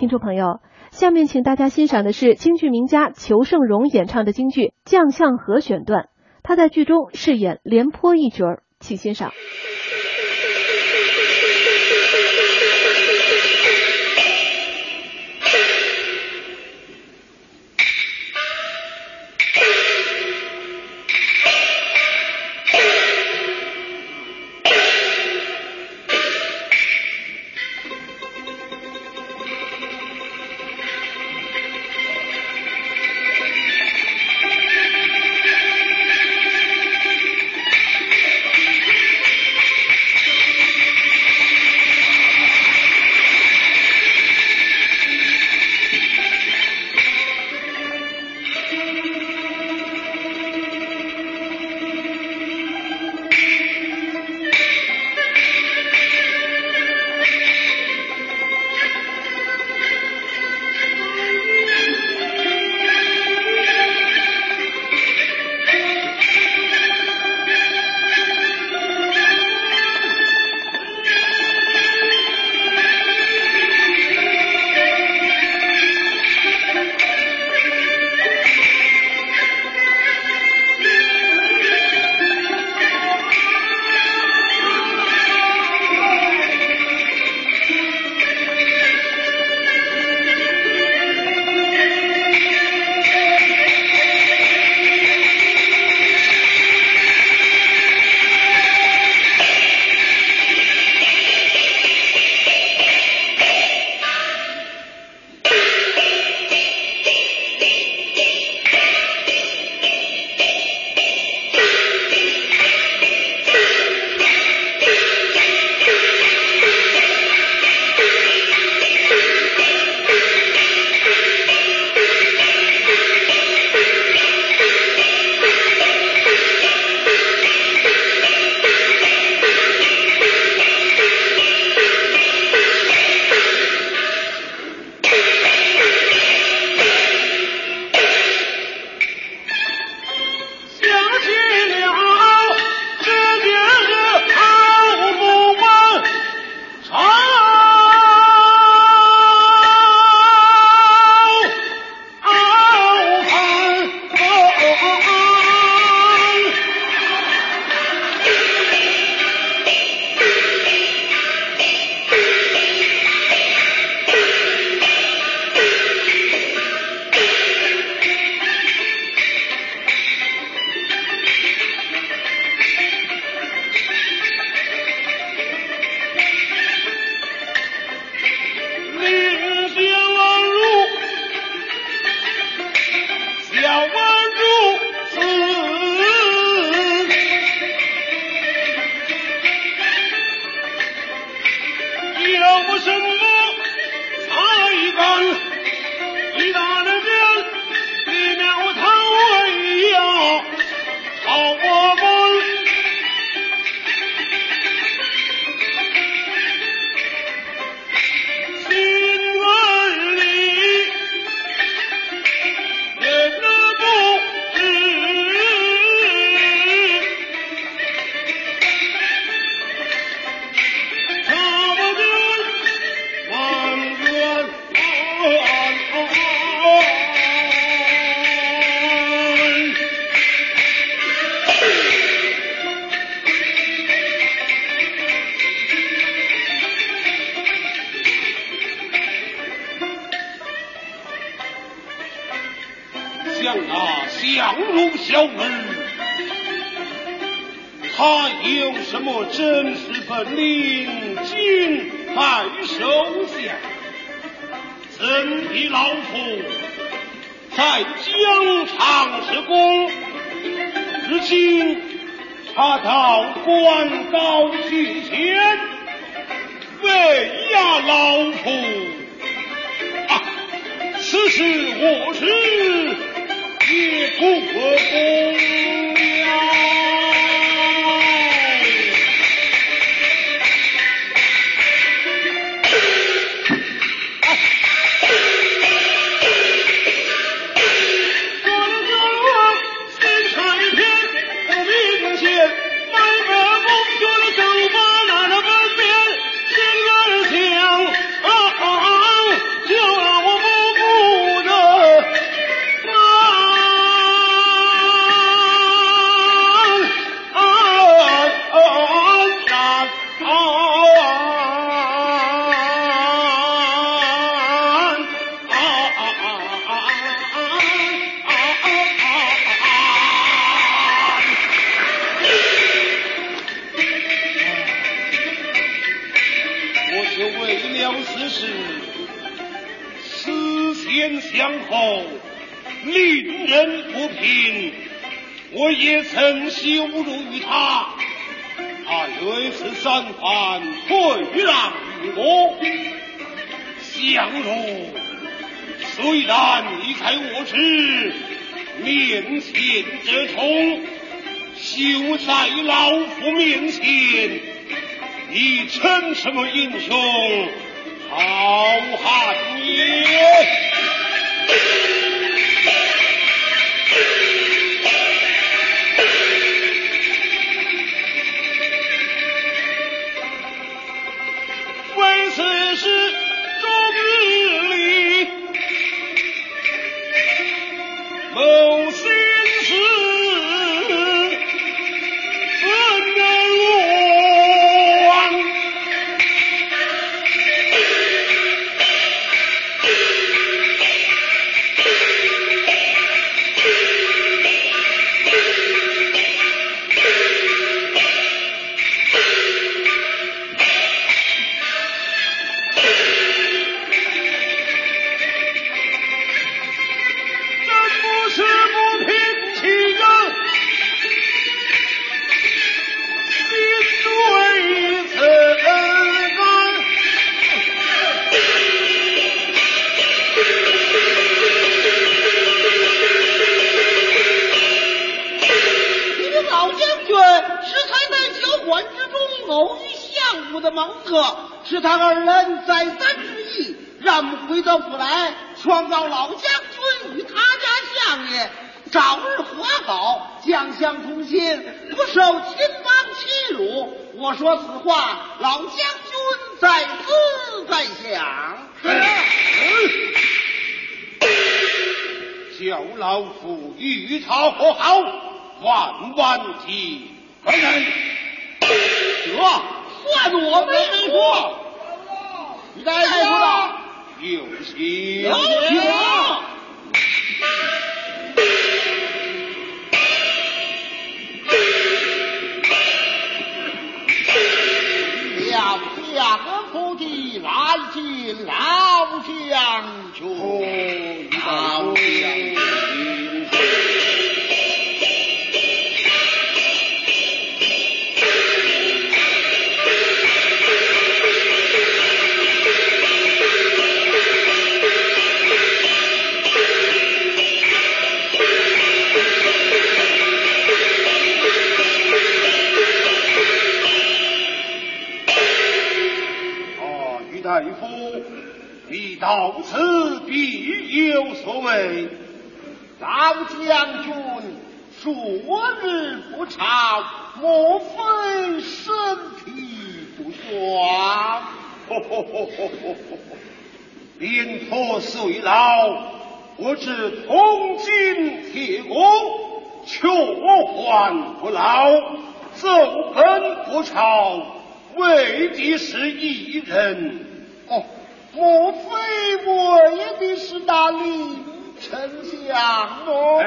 听众朋友，下面请大家欣赏的是京剧名家裘盛戎演唱的京剧《将相和》选段，他在剧中饰演廉颇一角，请欣赏。小儿，他有什么真实本领，今还收下？怎比老夫在疆场之功？如今他到官高去前，为压老夫啊！此事我知。谢共和公。相后令人不平我也曾羞辱于他。他屡次三番退让于我相如虽然你在我之面前折冲休在老夫面前你称什么英雄？好汉也。他二人再三之意，让我们回到府来，创造老将军与他家相爷早日和好，将相同心，不受秦王欺辱。我说此话，老将军在思在想，叫老夫与他和好，万万提。得，算我没说。你呀！有请。有。家夫妻来老。到此必有所为。老将军数日不朝，莫非身体不爽？禀托岁老，我知铜筋铁骨，却还不老，纵横不朝，未必是一人。哦。莫非我的是大林丞相哦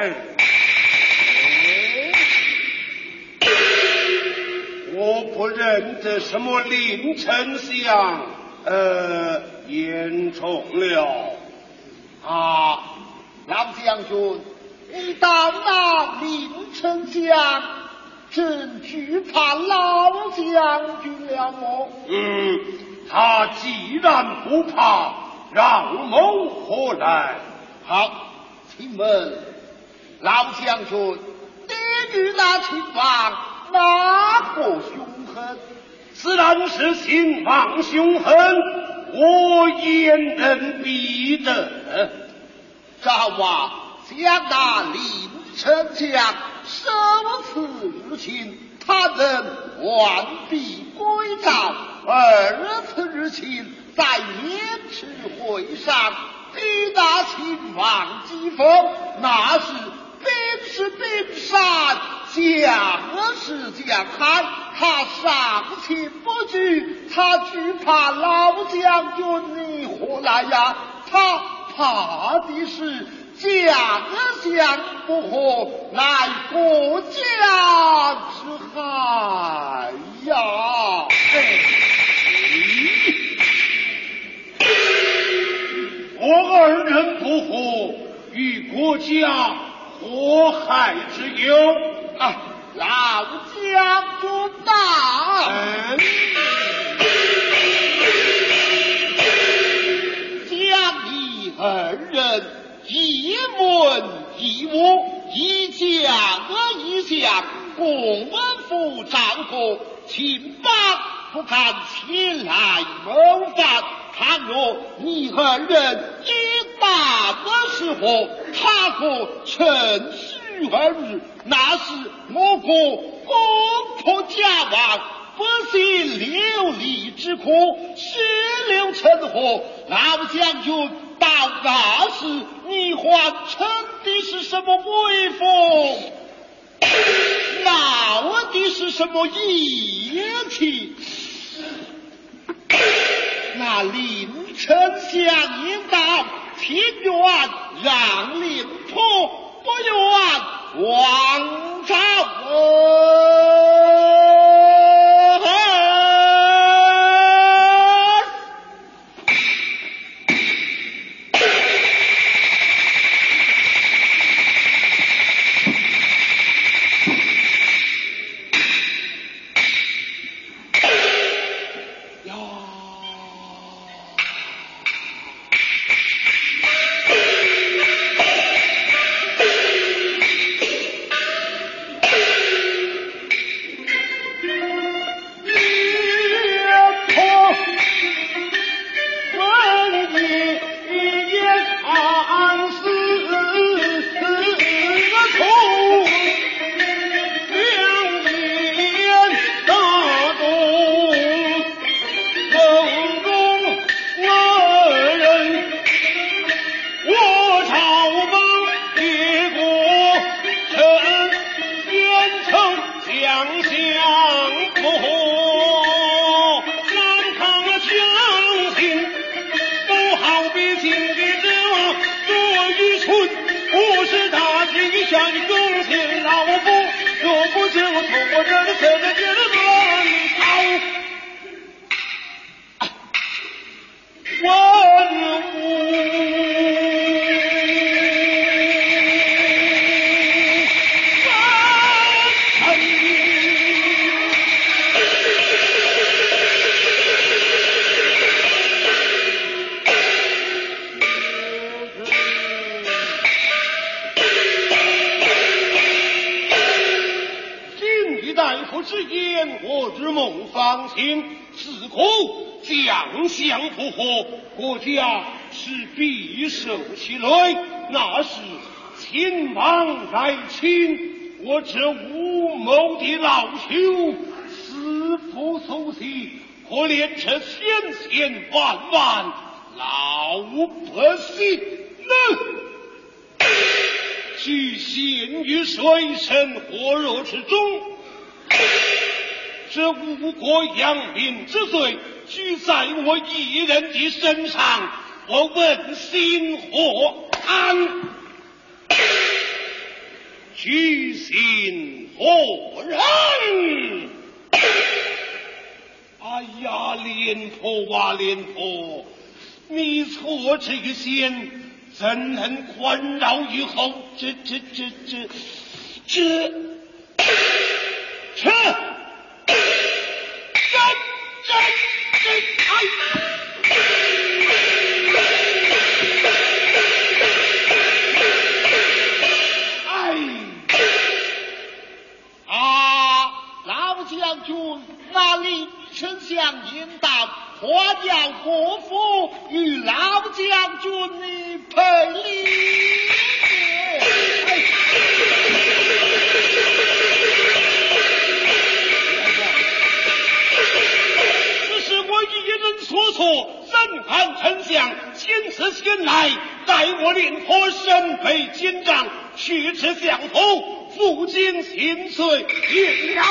我不认得什么林丞相呃言重了。啊老将军你当那林丞相真惧怕老将军了我嗯。他既然不怕，让某何来？好，请问老将军，你与那秦王哪个凶狠？自然是秦王凶狠，我焉能比得？赵王将那林丞相收此无情，他人完璧归赵。二次日勤，在渑池会上抵打秦王姬风，那是兵是兵山，将是将汉，他尚且不惧，他惧怕老将军你何来呀？他怕的是。将相不和，乃国家之害呀！我二人不负，与国家祸害之忧啊！老将军大恩，将你二人一文一武，一将一将，共文府战国，秦邦不敢前来谋反。倘若你和人一打的时候，他可趁虚而入，那是我国攻破家亡，不惜流离之苦，血流成河。老将军，到那时你还称的是什么威风？闹的是什么义气？那临丞相应道，情愿让令婆，不愿王昭。红红。当今自苦，将相不和，国家是必受其累。那是亲王在亲，我这无谋的老朽，死不足惜，可怜这千千万万老百姓呢？举心于水深火热之中。这五国殃民之罪，居在我一人的身上，我问心何安？居心何忍？哎呀，廉颇啊，廉颇，你错这个心，怎能宽饶于后？这、这、这、这、这、这、这、将军那李丞相应到花掉国父与老将军的赔礼。只是我一人所错，怎敢丞相亲自前来，待我廉颇身被奸诈，去至相府，负荆请罪，应了。